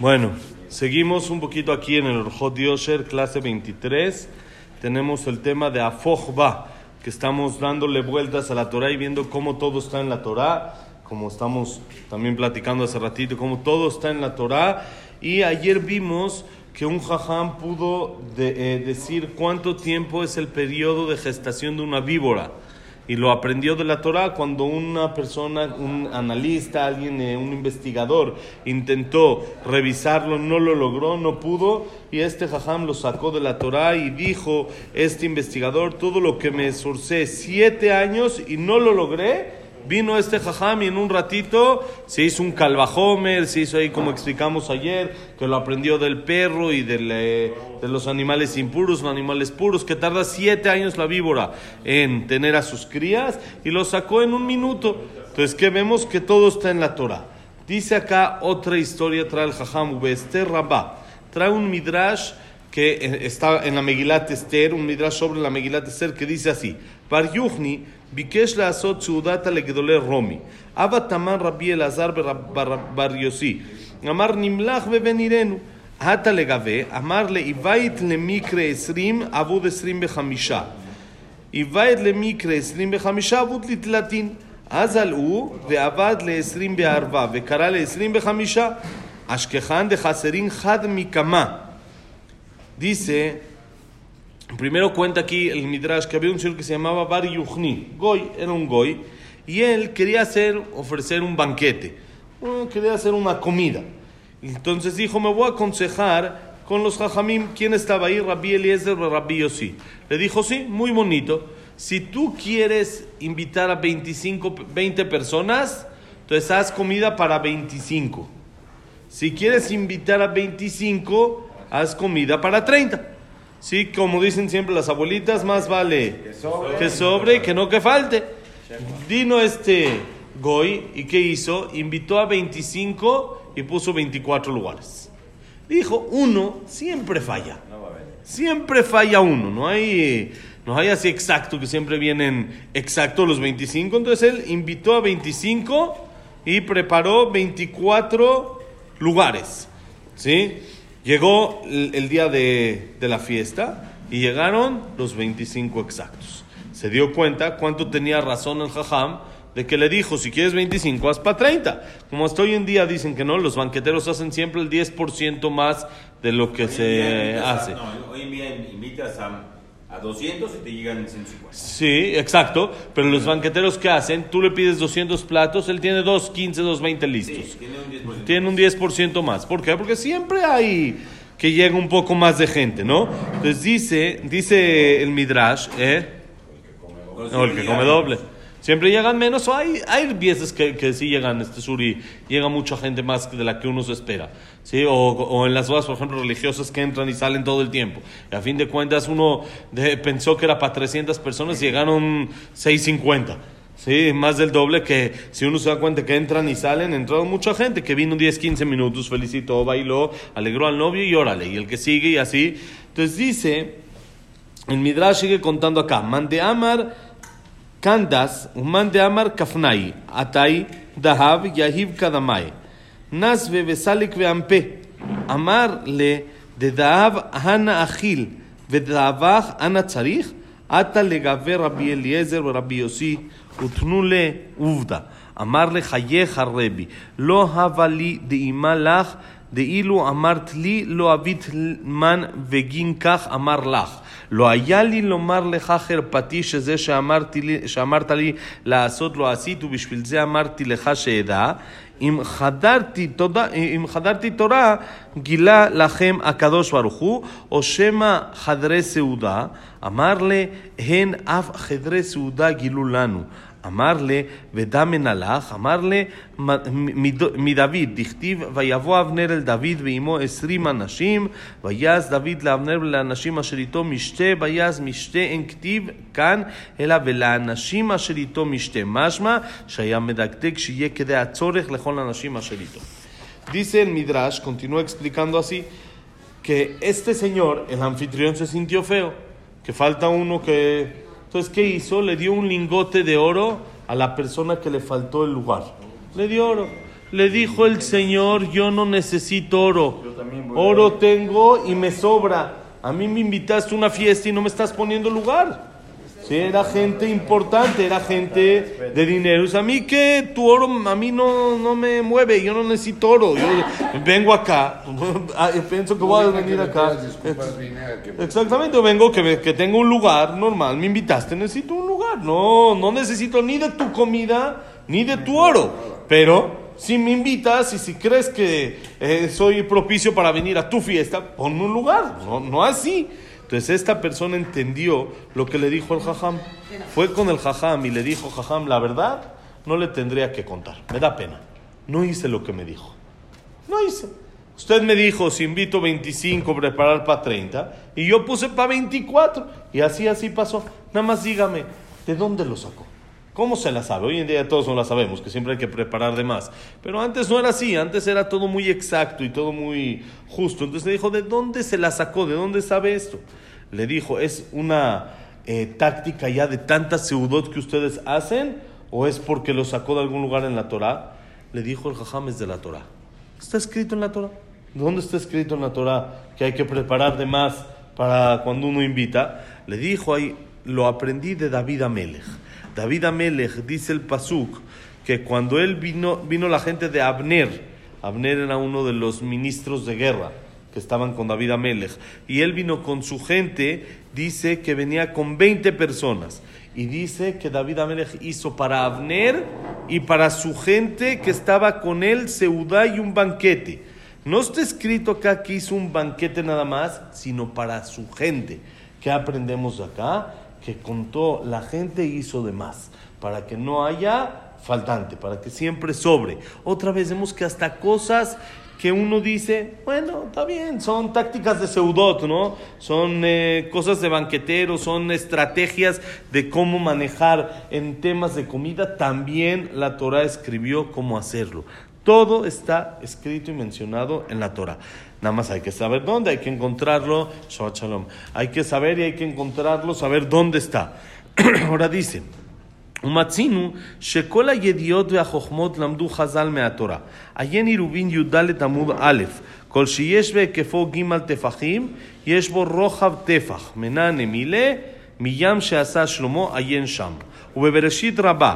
Bueno, seguimos un poquito aquí en el Orjot Yosher, clase 23. Tenemos el tema de Afojba, que estamos dándole vueltas a la Torah y viendo cómo todo está en la Torah, como estamos también platicando hace ratito, cómo todo está en la Torah. Y ayer vimos que un jajam pudo eh, decir cuánto tiempo es el periodo de gestación de una víbora. Y lo aprendió de la Torah cuando una persona, un analista, alguien, eh, un investigador, intentó revisarlo, no lo logró, no pudo, y este jajam lo sacó de la Torah y dijo, este investigador, todo lo que me esforcé siete años y no lo logré, Vino este jajam y en un ratito se hizo un calvajomer, se hizo ahí como explicamos ayer, que lo aprendió del perro y del, de los animales impuros, los animales puros, que tarda siete años la víbora en tener a sus crías y lo sacó en un minuto. Entonces, que vemos que todo está en la Torah. Dice acá otra historia, trae el jajam Ubester Rabá, trae un midrash que eh, está en la Megilat Esther, un midrash sobre la Megilat Esther que dice así: Bar Yuchni ביקש לעשות סעודתה לגדולי רומי. אבא תמן רבי אלעזר בר- יוסי. אמר נמלך ובן עירנו. הטה לגבי, אמר לאיבית למקרה עשרים, אבוד עשרים בחמישה. איבית למקרה עשרים בחמישה, אבוד לתלתין. אז עלו ועבד לעשרים בארבע, וקרא לעשרים בחמישה. אשכחן דחסרין חד מכמה. Dice, primero cuenta aquí el Midrash que había un señor que se llamaba Bar Yuchni, Goy, era un Goy, y él quería hacer, ofrecer un banquete, quería hacer una comida. Entonces dijo, me voy a aconsejar con los Jajamim, ¿quién estaba ahí? Rabbi Eliezer, Rabbi Yossi. Le dijo, sí, muy bonito. Si tú quieres invitar a 25, 20 personas, entonces haz comida para 25. Si quieres invitar a 25, haz comida para 30. Sí, como dicen siempre las abuelitas, más vale que sobre, y que no que falte. Vino este Goy y ¿qué hizo? Invitó a 25 y puso 24 lugares. Dijo, uno siempre falla. Siempre falla uno, no hay, no hay así exacto que siempre vienen exactos los 25. Entonces él invitó a 25 y preparó 24 lugares. ¿Sí? Llegó el, día de, de la fiesta y llegaron los 25 exactos. Se dio cuenta cuánto tenía razón el jajam de que le dijo, si quieres 25, haz para 30. Como hasta hoy en día dicen que no, los banqueteros hacen siempre el 10% más de lo que Hoy en día se hace. no, hoy en día invitas a, a 200 y te llegan 150. Sí, exacto. Pero los banqueteros que hacen, tú le pides 200 platos, él tiene 2, 15, 2, 20 listos. Sí, tiene un 10%. Tiene un 10% más. ¿Por qué? Porque siempre hay que llega un poco más de gente, ¿no? Entonces dice, dice el Midrash, ¿eh? No, el que come doble. Siempre llegan menos, o hay, hay veces que, que sí llegan, este sur y llega mucha gente más de la que uno se espera. ¿sí? O, o en las bodas, por ejemplo, religiosas que entran y salen todo el tiempo. Y a fin de cuentas uno pensó que era para 300 personas y llegaron 650. Sí, más del doble que si uno se da cuenta que entran y salen, entraron mucha gente que vino 10, 15 minutos, felicitó, bailó, alegró al novio y órale, y el que sigue y así. Entonces dice, el Midrash sigue contando acá, Mande Amar קנדס ומאן דאמר כפנאי, עתאי דהב יהיב קדמאי. נס וסליק ואמפה. אמר לדדאב הנה אכיל ודאבך אנה צריך? עתה לגבי רבי אליעזר ורבי יוסי ותנו לעובדה. אמר לחייך הרבי, לא הבה לי דאימה לך, דאילו אמרת לי לא אבית מן וגין כך אמר לך. לא היה לי לומר לך חרפתי שזה שאמרתי לי, שאמרת לי לעשות לא עשית, ובשביל זה אמרתי לך שאדע. אם חדרתי, תודה, אם חדרתי תורה, גילה לכם הקדוש ברוך הוא, או שמא חדרי סעודה, אמר לה, הן אף חדרי סעודה גילו לנו. אמר לה, ודמן הלך, אמר לה, מד- מדוד, דכתיב, ויבוא אבנר אל דוד ועמו עשרים אנשים, ויעש דוד לאבנר ולאנשים אשר איתו משתה, ויעש משתה אין כתיב כאן, אלא ולאנשים אשר איתו משתה. משמע שהיה מדקדק שיהיה כדי הצורך לכל האנשים אשר איתו. Dice el Midrash, continúa explicando así, que este señor, el anfitrión, se sintió feo, que falta uno que... entonces, ¿qué hizo? Le dio un lingote de oro a la persona que le faltó el lugar. Le dio oro. Le dijo el Señor, yo no necesito oro. Yo también voy a- Oro tengo y me sobra. A mí me invitaste a una fiesta y no me estás poniendo lugar. Sí, era gente importante, era gente de dinero. Dice, a mí que tu oro a mí no, no me mueve, yo no necesito oro. Yo vengo acá, ah, pienso que voy a venir acá. Exactamente, yo vengo que, me- que tengo un lugar normal, me invitaste, necesito un lugar. No, no necesito ni de tu comida ni de tu oro. Pero si me invitas y si crees que eh, soy propicio para venir a tu fiesta, ponme un lugar, no, no así. Entonces esta persona entendió lo que le dijo el jajam. Fue con el jajam y le dijo, jajam, la verdad no le tendría que contar, me da pena. No hice lo que me dijo. No hice. Usted me dijo, si invito 25, preparar para 30, y yo puse para 24. Y así, así pasó. Nada más dígame, ¿de dónde lo sacó? ¿Cómo se la sabe? Hoy en día todos no la sabemos, que siempre hay que preparar de más. Pero antes no era así, antes era todo muy exacto y todo muy justo. Entonces le dijo, ¿de dónde se la sacó? ¿De dónde sabe esto? Le dijo, ¿es una eh, táctica ya de tantas seudot que ustedes hacen? ¿O es porque lo sacó de algún lugar en la Torah? Le dijo el jajam es de la Torah. Está escrito en la Torah. ¿Dónde está escrito en la Torah que hay que preparar de más para cuando uno invita? Le dijo ahí, lo aprendí de David Amelech. David Amelech dice el Pasuk que cuando él vino, vino la gente de Abner, Abner era uno de los ministros de guerra que estaban con David Amelech, y él vino con su gente, dice que venía con 20 personas. Y dice que David Amelech hizo para Abner y para su gente que estaba con él seudá y un banquete. No está escrito acá que hizo un banquete nada más, sino para su gente. ¿Qué aprendemos de acá? Que contó la gente hizo de más, para que no haya faltante, para que siempre sobre. Otra vez vemos que hasta cosas que uno dice, bueno, está bien, son tácticas de seudot, ¿no? Son eh, cosas de banqueteros, son estrategias de cómo manejar en temas de comida. También la Torah escribió cómo hacerlo. Todo está escrito y mencionado en la Torah. Nada más hay que saber dónde, hay que encontrarlo. Shabbat shalom. Hay que saber y hay que encontrarlo, saber dónde está. Ahora dice. ומצאנו שכל הידיעות והחוכמות למדו חז"ל מהתורה. עיין עירובין י"ד עמוד א', כל שיש בהיקפו ג' טפחים, יש בו רוחב טפח, מנה נמילה, מים שעשה שלמה, עיין שם. ובבראשית רבה,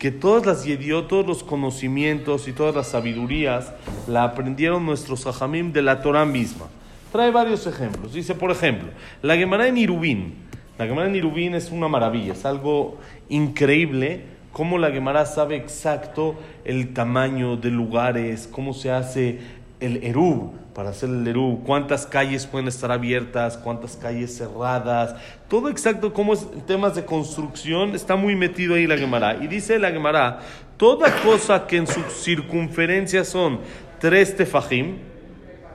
que todas las yediot, todos los conocimientos y todas las sabidurías la aprendieron nuestros Jajamim de la Torah misma. Trae varios ejemplos. Dice, por ejemplo, la Gemara en Irubín. La Gemara en Irubín es una maravilla, es algo increíble cómo la Gemara sabe exacto el tamaño de lugares, cómo se hace el Erub, para hacer el Erub, cuántas calles pueden estar abiertas, cuántas calles cerradas, todo exacto, cómo es temas de construcción, está muy metido ahí la Gemara. Y dice la Gemara, toda cosa que en su circunferencia son tres tefajim,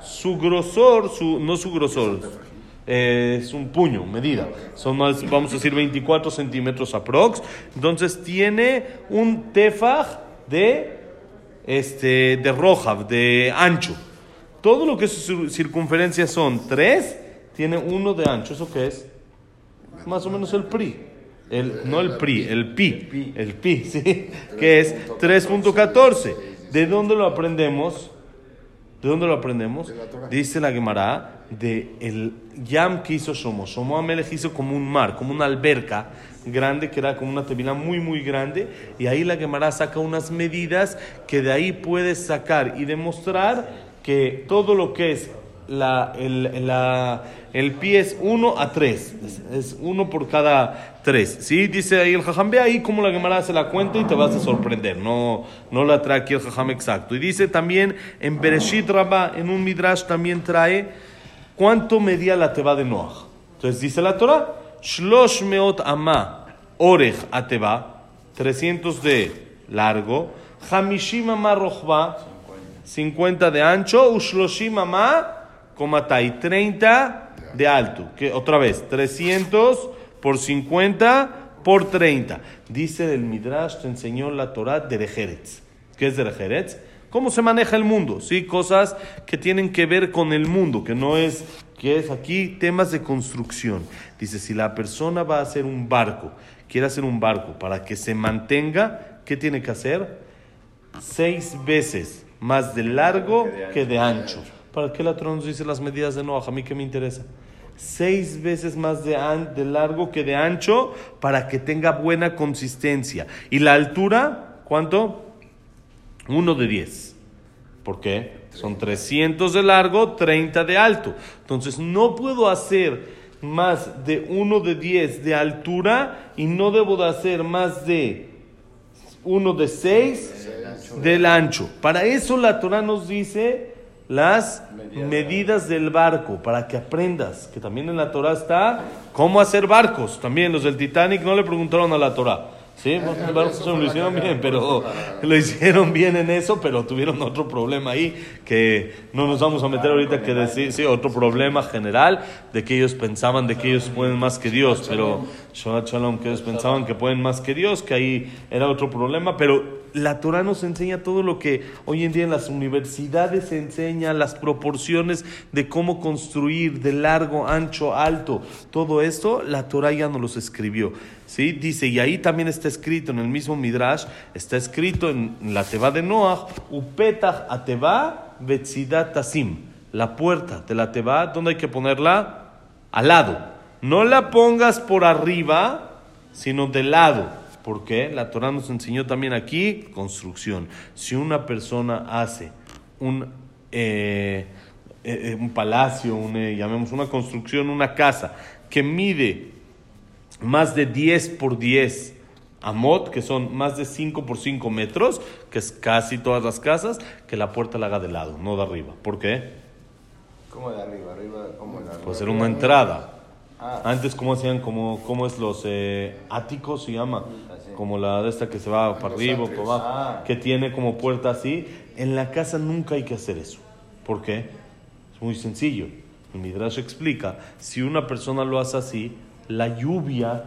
su grosor, su, no su grosor, eh, es un puño, medida. Son más, vamos a decir, 24 centímetros aprox. Entonces tiene un tefaj de, este, de roja, de ancho. Todo lo que su circunferencia son 3, tiene uno de ancho. ¿Eso qué es? Más o menos el PRI. El, no el PRI, el pi. El pi, ¿sí? Que es 3.14. ¿De dónde lo aprendemos? ¿De dónde lo aprendemos? Dice la Gemara de el Yam que hizo Shomo. Shomo Amelech hizo como un mar, como una alberca grande, que era como una tevila muy, muy grande. Y ahí la Gemara saca unas medidas que de ahí puedes sacar y demostrar que todo lo que es la, el, la, el pie es 1 a 3. Es, es uno por cada 3. ¿Sí? Dice ahí el jajam. Ve ahí cómo la Gemara se la cuenta y te vas a sorprender. No, no la trae aquí el jajam exacto. Y dice también en Bereshit Rabba, en un Midrash también trae cuánto medía la teba de Noach. Entonces dice la Torah, Shlosh meot ama orech ateba, 300 de largo, Hamishim ama rochba, 50 de ancho, ushloshim mamá, comatay, 30 de alto. Que, otra vez, 300 por 50 por 30. Dice el Midrash, te enseñó la Torah de Rejeretz. ¿Qué es de Rejeretz? ¿Cómo se maneja el mundo? ¿Sí? Cosas que tienen que ver con el mundo, que no es, que es aquí temas de construcción. Dice, si la persona va a hacer un barco, quiere hacer un barco para que se mantenga, ¿qué tiene que hacer? Seis veces más de largo que de ancho. ¿Para qué la Torah nos dice las medidas de Noah? A mí qué me interesa seis veces más de, de, largo que de ancho para que tenga buena consistencia. ¿Y la altura? ¿Cuánto? Uno de diez. ¿Por qué? Son 300 de largo, 30 de alto. Entonces no puedo hacer más de uno de diez de altura y no debo de hacer más de uno de seis del ancho. Para eso la Torah nos dice las medidas, del barco para que aprendas, que también en la Torah está cómo hacer barcos. También los del Titanic no le preguntaron a la Torah. Sí, lo hicieron bien, pero lo hicieron bien en eso, pero tuvieron otro problema ahí que no nos vamos a meter ahorita que decir, sí, otro problema general de que ellos pensaban de que ellos pueden más que Dios, pero Shalom, que ellos pensaban que pueden más que Dios, que ahí era otro problema, pero la Torah nos enseña todo lo que hoy en día en las universidades se enseña, las proporciones de cómo construir, de largo, ancho, alto, todo esto, la Torah ya nos los escribió. ¿Sí? Dice, y ahí también está escrito en el mismo Midrash, está escrito en la Teba de Noah, Upetach Ateba Betzidat Tasim, la puerta de la Teba, ¿dónde hay que ponerla? Al lado. No la pongas por arriba, sino de lado. Porque la Torah nos enseñó también aquí construcción. Si una persona hace un, eh, eh, eh, un palacio, llamemos una construcción, una casa, que mide más de 10 por 10 amot, que son más de 5 por 5 metros, que es casi todas las casas, que la puerta la haga de lado, no de arriba. ¿Por qué? ¿Cómo de arriba? ¿Arriba? ¿Cómo de arriba? Puede ser una entrada. Ah. Antes, ¿cómo hacían? ¿Cómo, cómo es los áticos? Se llama como la de esta que se va para arriba o para abajo, ah. que tiene como puerta así. En la casa nunca hay que hacer eso. ¿Por qué? Es muy sencillo. El Midrash explica, si una persona lo hace así, la lluvia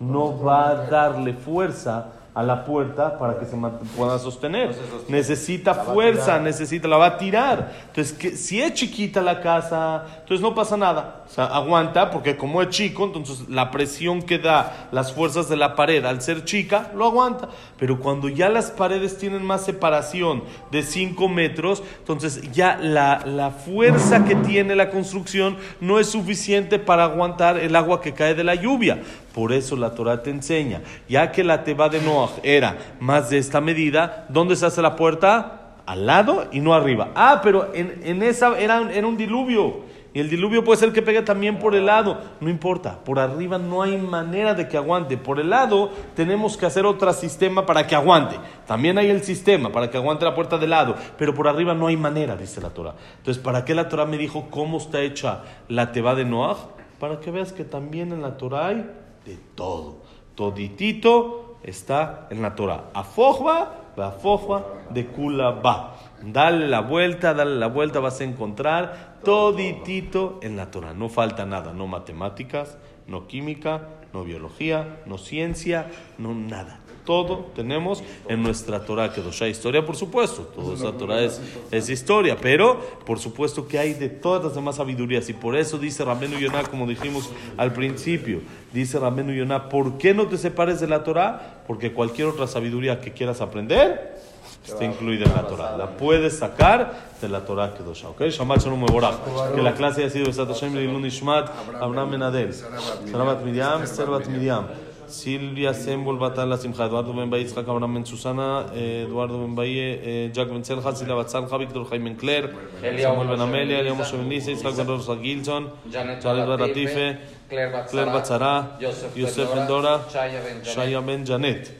no va a darle fuerza a la puerta para que se pueda sostener. necesita fuerza, necesita, la va a tirar. Entonces, que, si es chiquita la casa, entonces no pasa nada. O sea, aguanta, porque como es chico, entonces la presión que da las fuerzas de la pared al ser chica, lo aguanta. Pero cuando ya las paredes tienen más separación de 5 metros, entonces ya la, la fuerza que tiene la construcción no es suficiente para aguantar el agua que cae de la lluvia. Por eso la Torah te enseña, ya que la teba de Noah era más de esta medida, ¿dónde se hace la puerta? Al lado y no arriba. Ah, pero en, en esa era, era un diluvio. Y el diluvio puede ser que pegue también por el lado. No importa, por arriba no hay manera de que aguante. Por el lado tenemos que hacer otro sistema para que aguante. También hay el sistema para que aguante la puerta del lado. Pero por arriba no hay manera, dice la Torah. Entonces, ¿para qué la Torah me dijo cómo está hecha la teba de Noah? Para que veas que también en la Torah hay de todo. Toditito está en la Torah. Afojba, afojba de kula ba. Dale la vuelta, dale la vuelta, vas a encontrar toditito en la Torah. No falta nada, no matemáticas, no química, no biología, no ciencia, no nada todo tenemos en nuestra Torah, que hay historia, por supuesto, toda esa Torah es, es, historia, pero por supuesto que hay de todas las demás sabidurías, y por eso dice Ramenu Yonah, como dijimos al principio, dice Ramenu Yonah, ¿por qué no te separes de la Torah? Porque cualquier otra sabiduría que quieras aprender, está incluida en la Torah. La puedes sacar de la Torah Kedosha. ¿Ok? Shabbat Shalom Mevorach. Que la clase haya sido Besat Hashem Leilun Ishmat, Abraham Menadel. Sarabat Miriam, Servat Miriam. Silvia Sembol Batala Simcha, Eduardo Ben Baí, Itzhak Abraham Ben Susana, Eduardo Ben Baí, Jack Ben Selja, Silvia Batzalja, Víctor Jaime Claire, Samuel Ben Amelia, Eliam Moshe Ben Lisa, Itzhak Ben Rosa Gilson, Janet Baratife, Claire Batzara, Yosef Ben Dora, Shaya Ben Janet.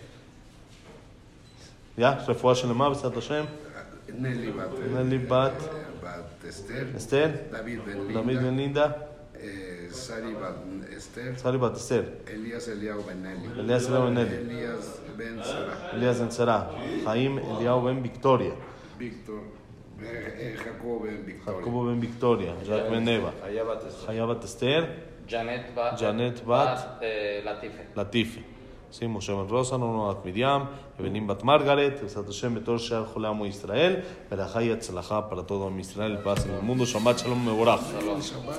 ¿Ya? Refuah Shelema, Besat Hashem. Nelly Bat. Esther. Esther. David Ben Linda. Sari Bat Esther. Sari. Elías Eliao Ben Eli. Elías Eliao Ben Eli. Elías Ben Sara. Elías Ben Sara. Jaim Eliao Ben Victoria. Víctor Eh, eh, Jacob en Victoria. Jacobo ben Victoria, Jack ben Eva, Allá va a estar. Chaya bat Esther, Janet Bat, Janet Bat- eh, Latife. Latife. Sí, Moshe ben Rosa, Nono bat Miriam, Evelyn bat Margaret, Besat Hashem, Betor Shear Jolamo Israel, Berajá y Atzalajá para todo Am Israel, paz en el mundo, Shabbat Shalom Meborach. Shabbat.